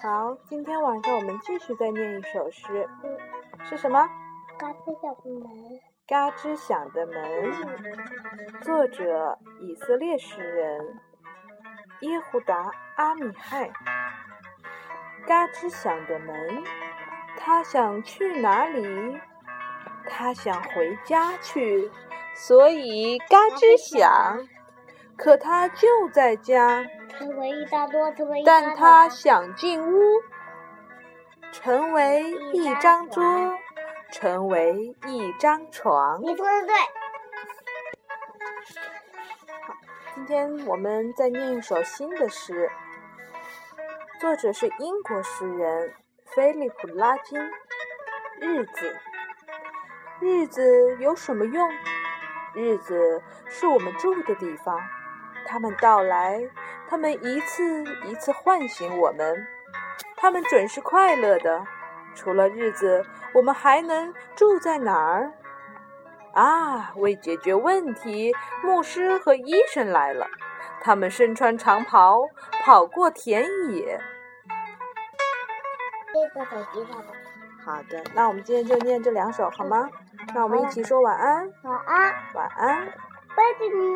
好，今天晚上我们继续再念一首诗，嗯，是什么？嘎吱响的门，嘎吱响的门，作者以色列诗人耶胡达·阿米亥。嘎吱响的门，他想去哪里？他想回家去，所以嘎吱响。可他就在家，但他想进屋，成为一张桌，成为一张床。你说的对。今天我们再念一首新的诗，作者是英国诗人菲利普·拉金。日子，日子有什么用？日子是我们住的地方。他们到来，他们一次一次唤醒我们。他们准是快乐的。除了日子，我们还能住在哪儿？啊，为解决问题，牧师和医生来了。他们身穿长袍，跑过田野。这个手机上的。好的，那我们今天就念这两首好吗？那我们一起说晚安，晚安，晚安。拜拜。